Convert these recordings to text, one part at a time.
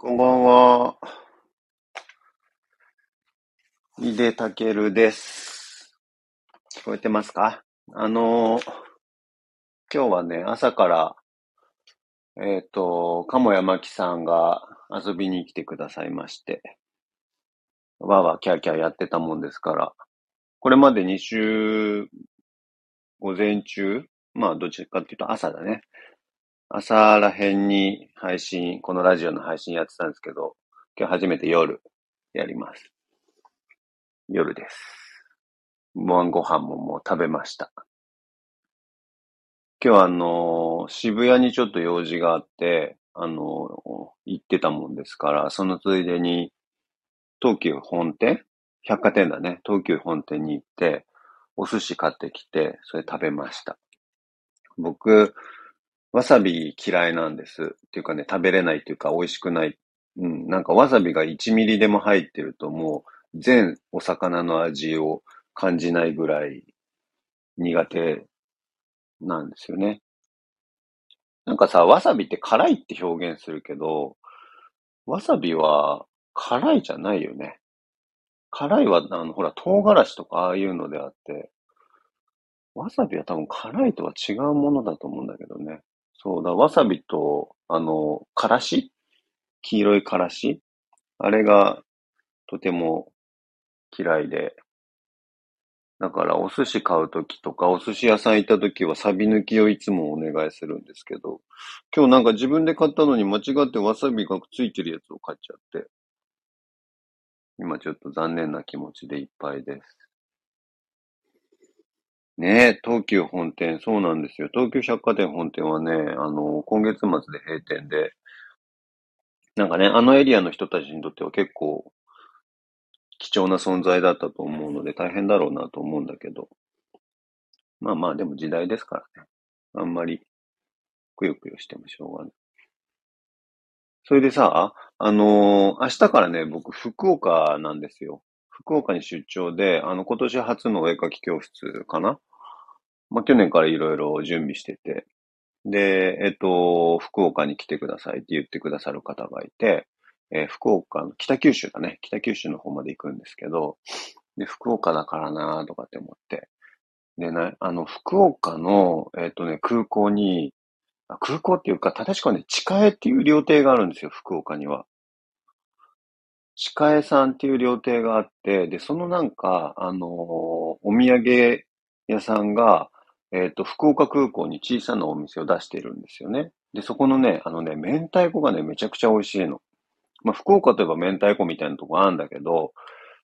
こんばんは。井出たけるです。聞こえてますか？あの今日はね、朝から、えっ、と、鴨山木さんが遊びに来てくださいまして、わーわーキャーキャーやってたもんですから、これまで2週、午前中まあ、どっちかっていうと朝だね。朝らへんに配信、このラジオの配信やってたんですけど、今日初めて夜やります。夜です。晩ご飯ももう食べました。今日あの渋谷にちょっと用事があって、あの行ってたもんですから、そのついでに、東急本店百貨店だね。東急本店に行って、お寿司買ってきて、それ食べました。僕、わさび嫌いなんです。っていうかね、食べれないっていうか美味しくない。うん、なんかわさびが1ミリでも入ってるともう全お魚の味を感じないぐらい苦手なんですよね。なんかさ、わさびって辛いって表現するけど、わさびは辛いじゃないよね。辛いは、あの、ほら、唐辛子とかああいうのであって、わさびは多分辛いとは違うものだと思うんだけどね。そうだ、わさびと、あの、からし？黄色いからし？あれがとても嫌いで。だから、お寿司買うときとか、お寿司屋さん行ったときは、サビ抜きをいつもお願いするんですけど、今日なんか自分で買ったのに間違ってわさびがついてるやつを買っちゃって、今ちょっと残念な気持ちでいっぱいです。ねえ、東急本店、そうなんですよ。東急百貨店本店はね、あの、今月末で閉店で、なんかね、あのエリアの人たちにとっては結構貴重な存在だったと思うので大変だろうなと思うんだけど、まあまあでも時代ですからね。あんまりくよくよしてもしょうがない。それでさ、あのー明日からね、僕福岡なんですよ。福岡に出張で、あの、今年初のお絵描き教室かなまあ、去年からいろいろ準備してて、で、えっと、福岡に来てくださいって言ってくださる方がいて、えー福岡の、北九州だね。北九州の方まで行くんですけど、で、福岡だからなとかって思って。でね、あの、福岡の、えっとね、空港に、空港っていうか、確かね、地下絵っていう料亭があるんですよ、福岡には。地下絵さんっていう料亭があって、で、そのなんか、あのーお土産屋さんが、えっと、福岡空港に小さなお店を出しているんですよね。で、そこのね、あのね、明太子がね、めちゃくちゃ美味しいの。まあ、福岡といえば明太子みたいなとこあるんだけど、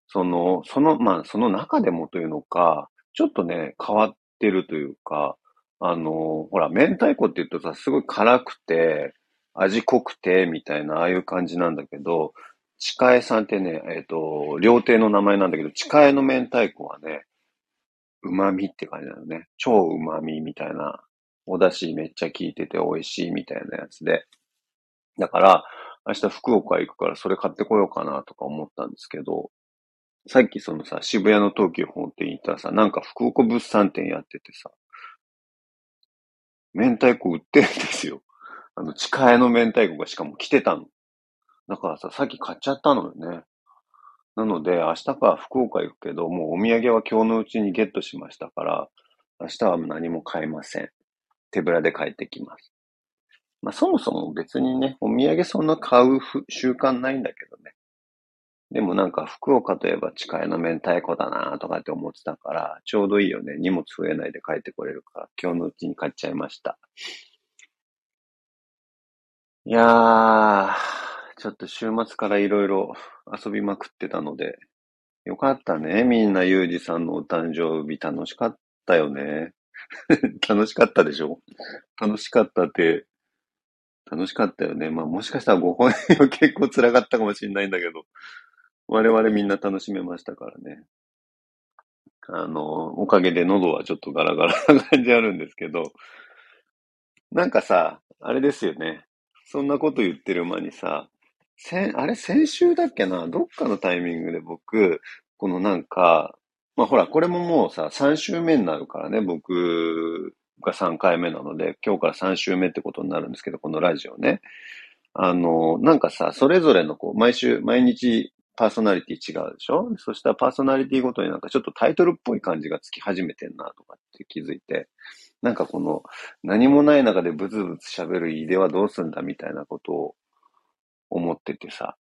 その、その、まあ、その中でもというのか、ちょっとね、変わってるというか、あの、ほら、明太子って言うとさ、すごい辛くて、味濃くて、みたいな、ああいう感じなんだけど、地下絵さんってね、えっ、と、料亭の名前なんだけど、地下絵の明太子はね、旨味って感じなのね。超旨味みたいな、お出汁めっちゃ効いてて美味しいみたいなやつで。だから、明日福岡行くからそれ買ってこようかなとか思ったんですけど、さっきそのさ、渋谷の東急本店行ったらさ、なんか福岡物産展やっててさ、明太子売ってるんですよ。あの、地下絵の明太子がしかも来てたの。だからさ、さっき買っちゃったのよね。なので、明日から福岡行くけど、もうお土産は今日のうちにゲットしましたから、明日は何も買えません。手ぶらで帰ってきます。まあ、そもそも別にね、お土産そんな買う習慣ないんだけどね。でもなんか福岡といえば近いの明太子だなとかって思ってたから、ちょうどいいよね。荷物増えないで帰ってこれるから、今日のうちに買っちゃいました。いやー、ちょっと週末からいろいろ遊びまくってたので、よかったね。みんなゆうじさんのお誕生日楽しかったよね。楽しかったでしょ？楽しかったって、楽しかったよね。まあもしかしたらご本人は結構辛かったかもしれないんだけど、我々みんな楽しめましたからね。あの、おかげで喉はちょっとガラガラな感じあるんですけど、なんかさ、あれですよね。そんなこと言ってる間にさ、先、あれ先週だっけな？どっかのタイミングで僕、このなんか、まあほら、これももうさ、3週目になるからね、僕が3回目なので、今日から3週目ってことになるんですけど、このラジオね。あの、なんかさ、それぞれのこう、毎週、毎日パーソナリティ違うでしょ？そしたらパーソナリティごとになんかちょっとタイトルっぽい感じがつき始めてんなとかって気づいて、なんかこの何もない中でブツブツ喋る井出はどうすんだみたいなことを思っててさ。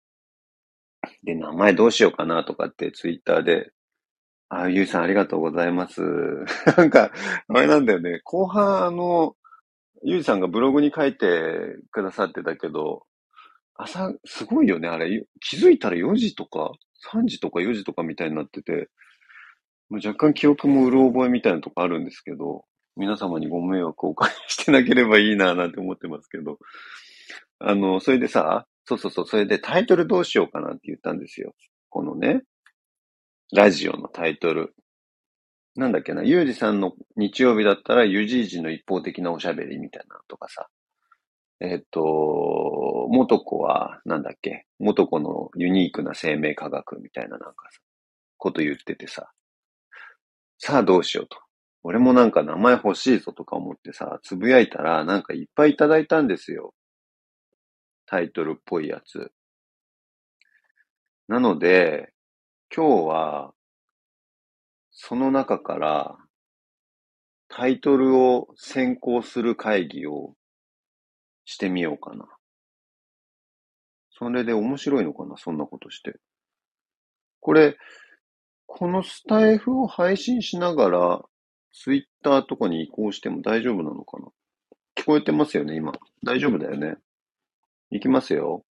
で、名前どうしようかなとかってツイッターで、あ、ゆいさんありがとうございます。なんか、あれなんだよね。後半あの、ゆいさんがブログに書いてくださってたけど、朝、すごいよね、あれ。気づいたら4時とか、3時とか4時とかみたいになってて、もう若干記憶もうる覚えみたいなとこあるんですけど、皆様にご迷惑をおかけしてなければいいななんて思ってますけど、あの、それでさ、そうそうそう、それでタイトルどうしようかなって言ったんですよ。このね、ラジオのタイトル。なんだっけな、ゆうじさんの日曜日だったら、ゆじいじの一方的なおしゃべりみたいなとかさ。えっ、と、元子は、なんだっけ、元子のユニークな生命科学みたいななんかさ、こと言っててさ。さあどうしようと。俺もなんか名前欲しいぞとか思ってさ、つぶやいたらなんかいっぱいいただいたんですよ。タイトルっぽいやつ。なので、今日は、その中から、タイトルを選考する会議をしてみようかな。それで面白いのかなそんなことして。これ、このスタイフを配信しながら、ツイッターとかに移行しても大丈夫なのかな聞こえてますよね、今。大丈夫だよね。いきますよ。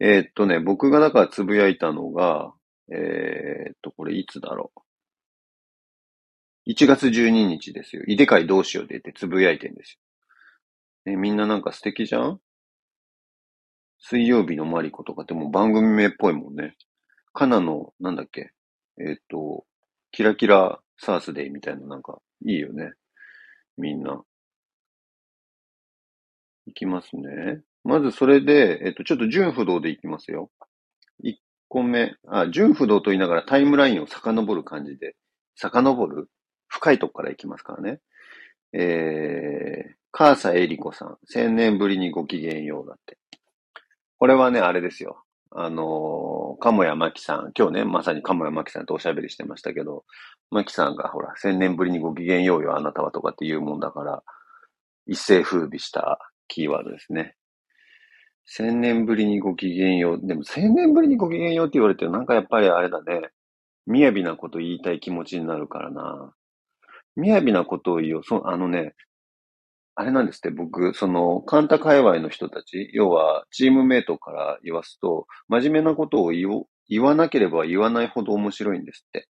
えー、っとね、僕がだからつぶやいたのが、えー、っと、これいつだろう。1月12日ですよ。井出会どうしようでってつぶやいてんですよ。えみんななんか素敵じゃん？水曜日のマリコとかってもう番組名っぽいもんね。カナの、なんだっけ？えっ、と、キラキラサースデイみたいななんかいいよね。みんな。いきますね。まずそれで、えっと、ちょっと純不動でいきますよ。1個目、あ、純不動と言いながらタイムラインを遡る感じで、遡る深いとこからいきますからね。えー、カーサエリコさん、千年ぶりにご機嫌ようだって。これはね、あれですよ。あのー、鴨谷真紀さん、今日ね、まさに鴨谷真紀さんとおしゃべりしてましたけど、真紀さんがほら、千年ぶりにご機嫌ようよ、あなたはとかって言うもんだから、一世風靡したキーワードですね。千年ぶりにご機嫌よう。でも千年ぶりにご機嫌ようって言われてなんかやっぱりあれだね。雅なこと言いたい気持ちになるからな。雅なことを言おう。そう、あのね、あれなんですって、僕、その、カンタ界隈の人たち、要は、チームメイトから言わすと、真面目なことを言お言わなければ言わないほど面白いんですって。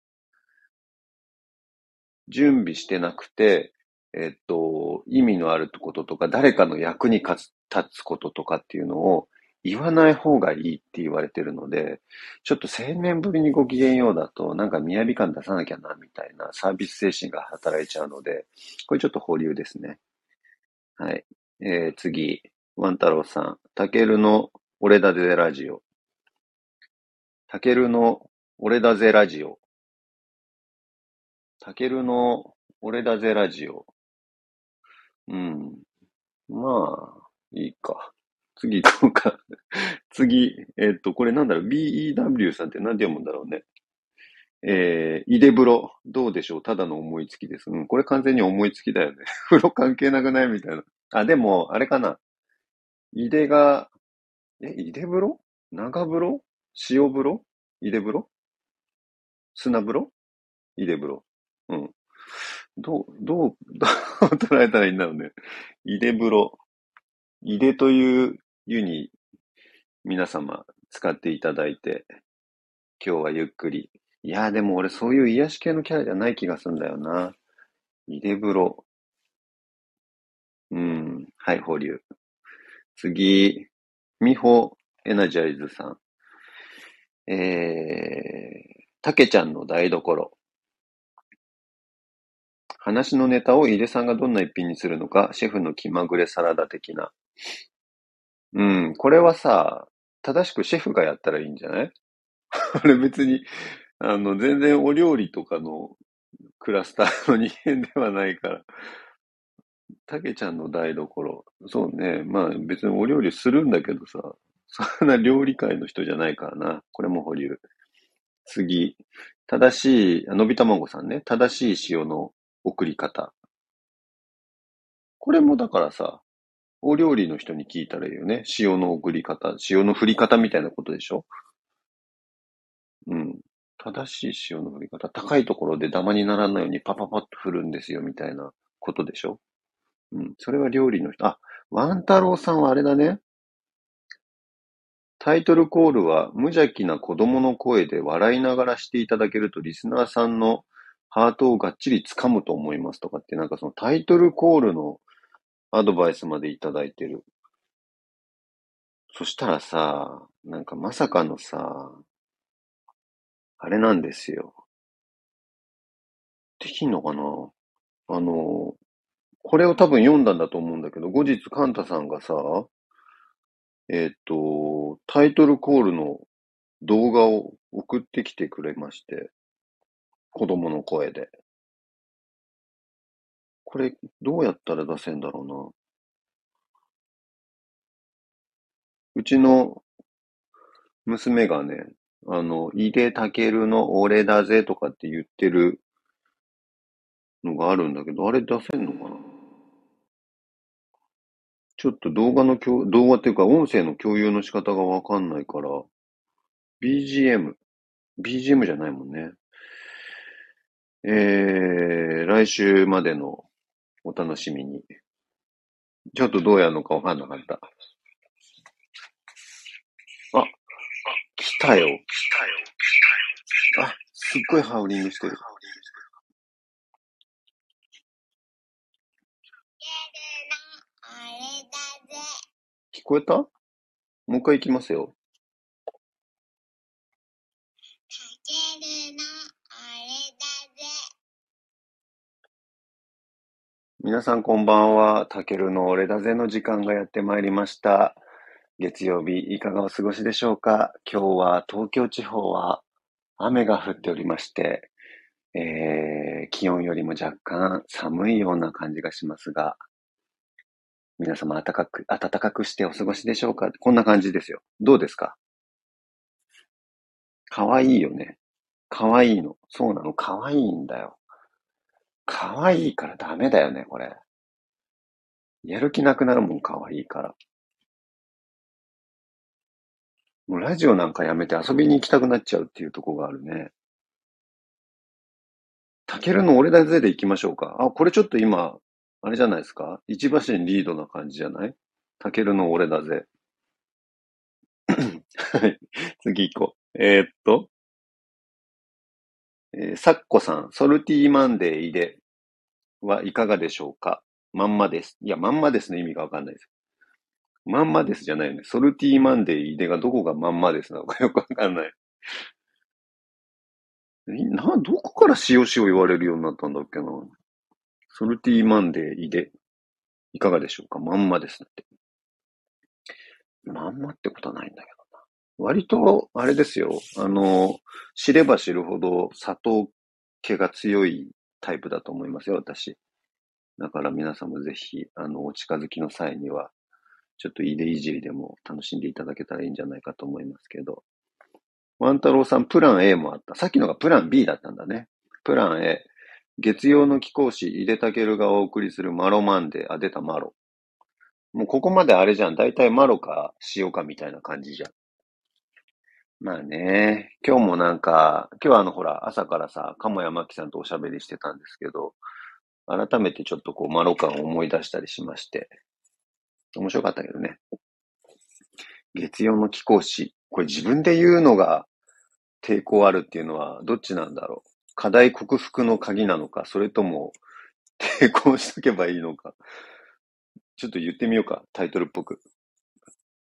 準備してなくて、えっと、意味のあることとか、誰かの役に立つこととかっていうのを言わない方がいいって言われてるので、ちょっと千年ぶりにご機嫌ようだと、なんか雅感出さなきゃな、みたいなサービス精神が働いちゃうので、これちょっと保留ですね。はい。えー、次、ワン太郎さん。たけるの俺だぜラジオ。たけるの俺だぜラジオ。たけるの俺だぜラジオ。うん。まあ、いいか。次行こうか。次、えっ、と、これなんだろう、BEW さんって何て読むんだろうね？えー、井出風呂。どうでしょう？ただの思いつきです。うん、これ完全に思いつきだよね。風呂関係なくない？みたいな。あ、でも、あれかな？井出が、え、井出風呂長風呂塩風呂井出風呂砂風呂井出風呂。うん。どう、どう、どう捉えたらいいんだろうね。井出風呂。井出という湯に皆様使っていただいて、今日はゆっくり。いやでも俺そういう癒し系のキャラじゃない気がするんだよな。井出風呂。うん。はい、保留。次、美穂エナジャイズさん。えー、たけちゃんの台所。話のネタを井出さんがどんな一品にするのか、シェフの気まぐれサラダ的な。うん、これはさ、正しくシェフがやったらいいんじゃない？あれ別に、あの、全然お料理とかのクラスターの人間ではないから、たけちゃんの台所。そうね。まあ別にお料理するんだけどさ、そんな料理界の人じゃないからな。これも保留。次。正しい、のびたまごさんね。正しい塩の送り方。これもだからさ、お料理の人に聞いたらいいよね。塩の送り方、塩の振り方みたいなことでしょ？うん。正しい塩の振り方。高いところでダマにならないようにパパパッと振るんですよ、みたいなことでしょ？うん。それは料理の人。あ、ワン太郎さんはあれだね。タイトルコールは無邪気な子供の声で笑いながらしていただけるとリスナーさんのハートをがっちり掴むと思いますとかって、なんかそのタイトルコールのアドバイスまでいただいてる。そしたらさ、なんかまさかのさ、あれなんですよ。できんのかな？あの、これを多分読んだんだと思うんだけど、後日カンタさんがさ、えっ、と、タイトルコールの動画を送ってきてくれまして、子供の声で。これ、どうやったら出せんだろうな。うちの娘がね、あの、井出るの俺だぜとかって言ってるのがあるんだけど、あれ出せんのかなちょっと動画の共、動画っていうか音声の共有の仕方がわかんないから、BGM、BGM じゃないもんね。えー、来週までのお楽しみに。ちょっとどうやるのかわかんなかった。あ、来たよ。来たよ。あ、すっごいハウリングしてる。聞こえた？もう一回行きますよ。皆さんこんばんは。たけるの俺だぜの時間がやってまいりました。月曜日いかがお過ごしでしょうか？今日は東京地方は雨が降っておりまして、えー、気温よりも若干寒いような感じがしますが、皆様暖かく、暖かくしてお過ごしでしょうか？こんな感じですよ。どうですか？かわいいよね。かわいいの。そうなの。かわいいんだよ。かわいからダメだよね、これ。やる気なくなるもん、かわいいから。もうラジオなんかやめて遊びに行きたくなっちゃうっていうとこがあるね。たけるの俺だぜで行きましょうか。あ、これちょっと今、あれじゃないですか？一馬身リードな感じじゃない？たけるの俺だぜ。はい。次行こう。えー、っと。えー、サッコさん、 Salty Monday 井出はいかがでしょうか？まんまです。いや、まんまですの意味がわかんないです。まんまですじゃないよね。 Salty Monday 井出がどこがまんまですなのかよくわかんない。な、どこから塩塩言われるようになったんだっけな？ Salty Monday 井出、いかがでしょうか？まんまですって。まんまってことはないんだけど。割と、あれですよ。あの、知れば知るほど砂糖気が強いタイプだと思いますよ、私。だから皆さんもぜひ、あの、お近づきの際には、ちょっといでいじりでも楽しんでいただけたらいいんじゃないかと思いますけど。ワン太郎さん、プラン A もあった。さっきのがプラン B だったんだね。プラン A。月曜の貴公子、井出武がお送りするマロマンデー。あ、出たマロ。もうここまであれじゃん。だいたいマロか塩かみたいな感じじゃん。まあね、今日もなんか、今日はあのほら、朝からさ、鴨山木さんとおしゃべりしてたんですけど、改めてちょっとこう、マロ感を思い出したりしまして、面白かったけどね。月曜の貴公子。これ自分で言うのが抵抗あるっていうのはどっちなんだろう。課題克服の鍵なのか、それとも抵抗しとけばいいのか。ちょっと言ってみようか、タイトルっぽく。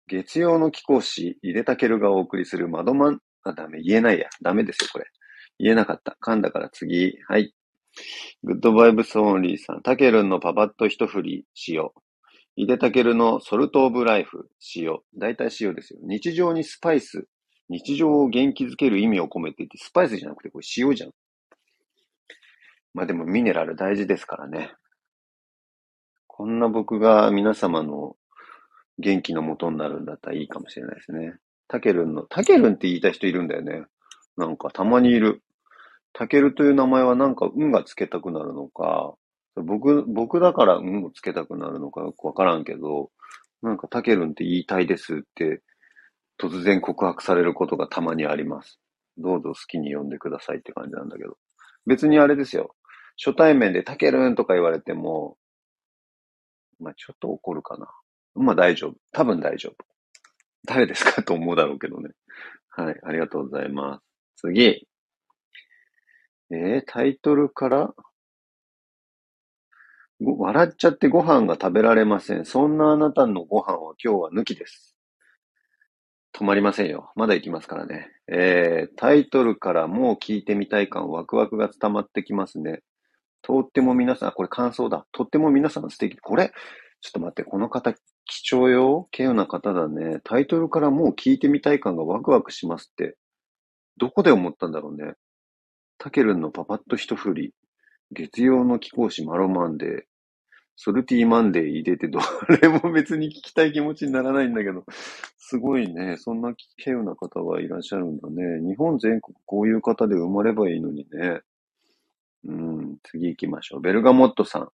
月曜の貴公子、井出武尊がお送りするマロマン、あ、ダメ、言えないや。ダメですよ、これ。言えなかった。噛んだから次。はい。 Good Vibes Only さん。タケルンのパパッと一振りしよう。井出武尊の Salt of Life しよう。大体塩ですよ。日常にスパイス。日常を元気づける意味を込めていて、スパイスじゃなくてこれ塩じゃん。まあでもミネラル大事ですからね。こんな僕が皆様の元気の元になるんだったらいいかもしれないですね。タケルンの、タケルンって言いたい人いるんだよね。なんかたまにいる。タケルという名前はなんか運がつけたくなるのか、僕、僕だから運をつけたくなるのかよくわからんけど、なんかタケルンって言いたいですって突然告白されることがたまにあります。どうぞ好きに呼んでくださいって感じなんだけど。別にあれですよ。初対面でタケルンとか言われても、まあちょっと怒るかな。まあ大丈夫。多分大丈夫。誰ですか？と思うだろうけどね。はい。ありがとうございます。次。えー、タイトルから笑っちゃってご飯が食べられません。そんなあなたのご飯は今日は抜きです。止まりませんよ。まだ行きますからね。えー、タイトルからもう聞いてみたい感、ワクワクが伝わってきますね。とっても皆さん、これ感想だ。とっても皆さん素敵。これ、ちょっと待って、この方、貴重よ。稀有な方だね。タイトルからもう聞いてみたい感がワクワクしますって。どこで思ったんだろうね。タケルンのパパッと一振り。月曜の貴公子マロマンデー。 Salty Monday 入れてどれも別に聞きたい気持ちにならないんだけど、すごいね。そんな稀有な方がいらっしゃるんだね。日本全国こういう方で生まればいいのにね。うん、次行きましょう。ベルガモットさん。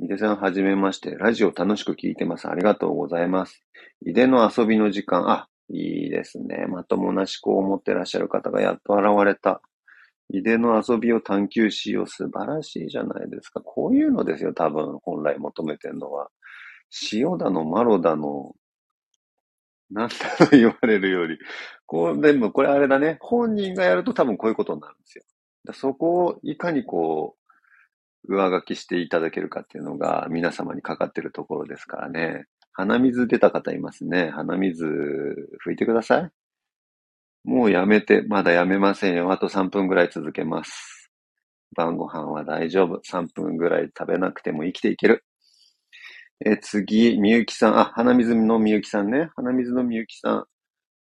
井出さんはじめまして。ラジオ楽しく聞いてます。ありがとうございます。井出の遊びの時間。あ、いいですね。まともな思考を持ってらっしゃる方がやっと現れた。井出の遊びを探求しよう。素晴らしいじゃないですか。こういうのですよ、多分、本来求めてるのは。塩だの、マロだの、なんだと言われるより。こう、でもこれあれだね。本人がやると多分こういうことになるんですよ。そこをいかにこう、上書きしていただけるかっていうのが皆様にかかってるところですからね。鼻水出た方いますね。鼻水拭いてください。もうやめて、まだやめませんよ。あと3分ぐらい続けます。晩ご飯は大丈夫。3分ぐらい食べなくても生きていける。え、次、みゆきさん。あ、鼻水のみゆきさんね。鼻水のみゆきさん。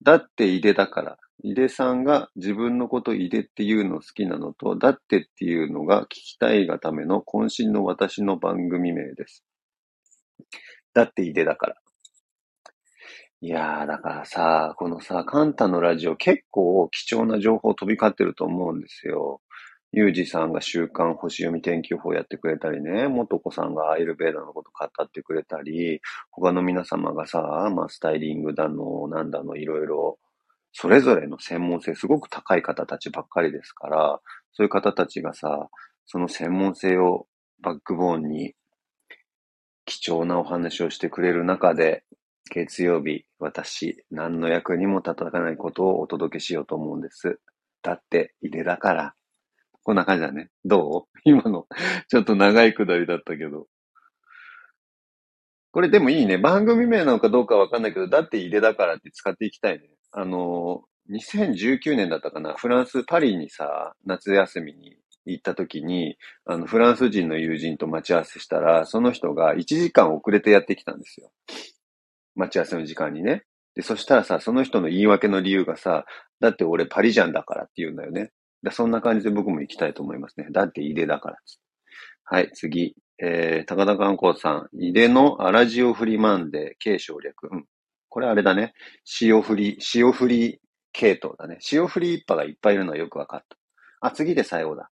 だって井出だから。井出さんが自分のこと井出っていうの好きなのと、だってっていうのが聞きたいがための渾身の私の番組名です。だって井出だから。いやー、だからさ、このさ、カンタのラジオ結構貴重な情報飛び交ってると思うんですよ。ユージさんが週刊星読み天気予報やってくれたりね、元子さんがアイルベーダーのこと語ってくれたり、他の皆様がさ、まあ、スタイリングだの、なんだの、いろいろ、それぞれの専門性すごく高い方たちばっかりですから、そういう方たちがさ、その専門性をバックボーンに貴重なお話をしてくれる中で、月曜日、私、何の役にも立たないことをお届けしようと思うんです。だって、入れだから。こんな感じだね。どう？今の、ちょっと長いくだりだったけど。これでもいいね。番組名なのかどうかわかんないけど、だって入れだからって使っていきたいね。あの、2019年だったかな。フランス、パリにさ、夏休みに行った時に、あの、フランス人の友人と待ち合わせしたら、その人が1時間遅れてやってきたんですよ。待ち合わせの時間にね。で、そしたらさ、その人の言い訳の理由がさ、だって俺パリジャンだからって言うんだよね。だそんな感じで僕も行きたいと思いますね。だって井出だから。はい、次。えー、高田観光さん。井出の荒塩振りマンデー、軽省略。うん。これあれだね。塩振り、塩振り系統だね。塩振り一派がいっぱいいるのはよくわかった。あ、次で最後だ。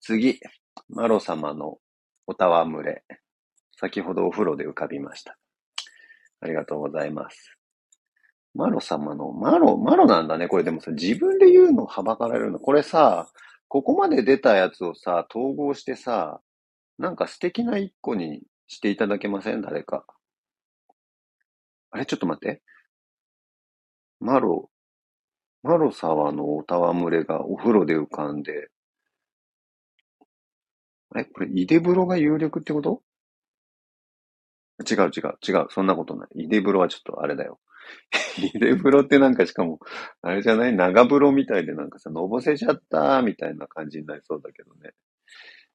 次。マロ様のおたわむれ。先ほどお風呂で浮かびました。ありがとうございます。マロ様の、マロ、マロなんだね。これでもさ、自分で言うのをはばかられるの。これさ、ここまで出たやつをさ、統合してさ、なんか素敵な一個にしていただけません？誰か。あれ？ちょっと待って。マロ、マロ沢のおたわむれがお風呂で浮かんで、え、これ、イデブロが有力ってこと？違う違う違う。そんなことない。イデブロはちょっとあれだよ。イデブロってなんかしかも、あれじゃない？長風呂みたいでなんかさ、のぼせちゃったみたいな感じになりそうだけどね。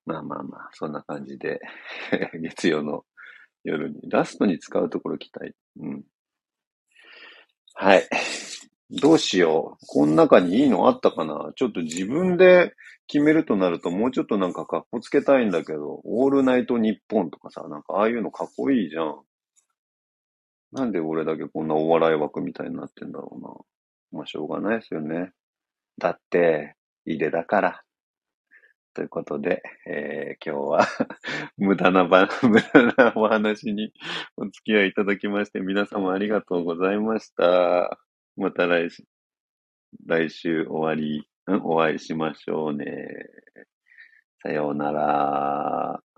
まあまあまあ、そんな感じで 月曜の夜に、ラストに使うところ来たい。うん。はい。どうしよう。この中にいいの？あったかな？ちょっと自分で決めるとなるともうちょっとなんか格好つけたいんだけど、オールナイトニッポンとかさ、なんかああいうのかっこいいじゃん。なんで俺だけこんなお笑い枠みたいになってんだろうな。まあしょうがないですよね。だって、いでだから。ということで、えー、今日は 無駄なば、無駄なお話にお付き合いいただきまして、皆様ありがとうございました。また来週、来週終わり、うんお会いしましょうね。さようなら。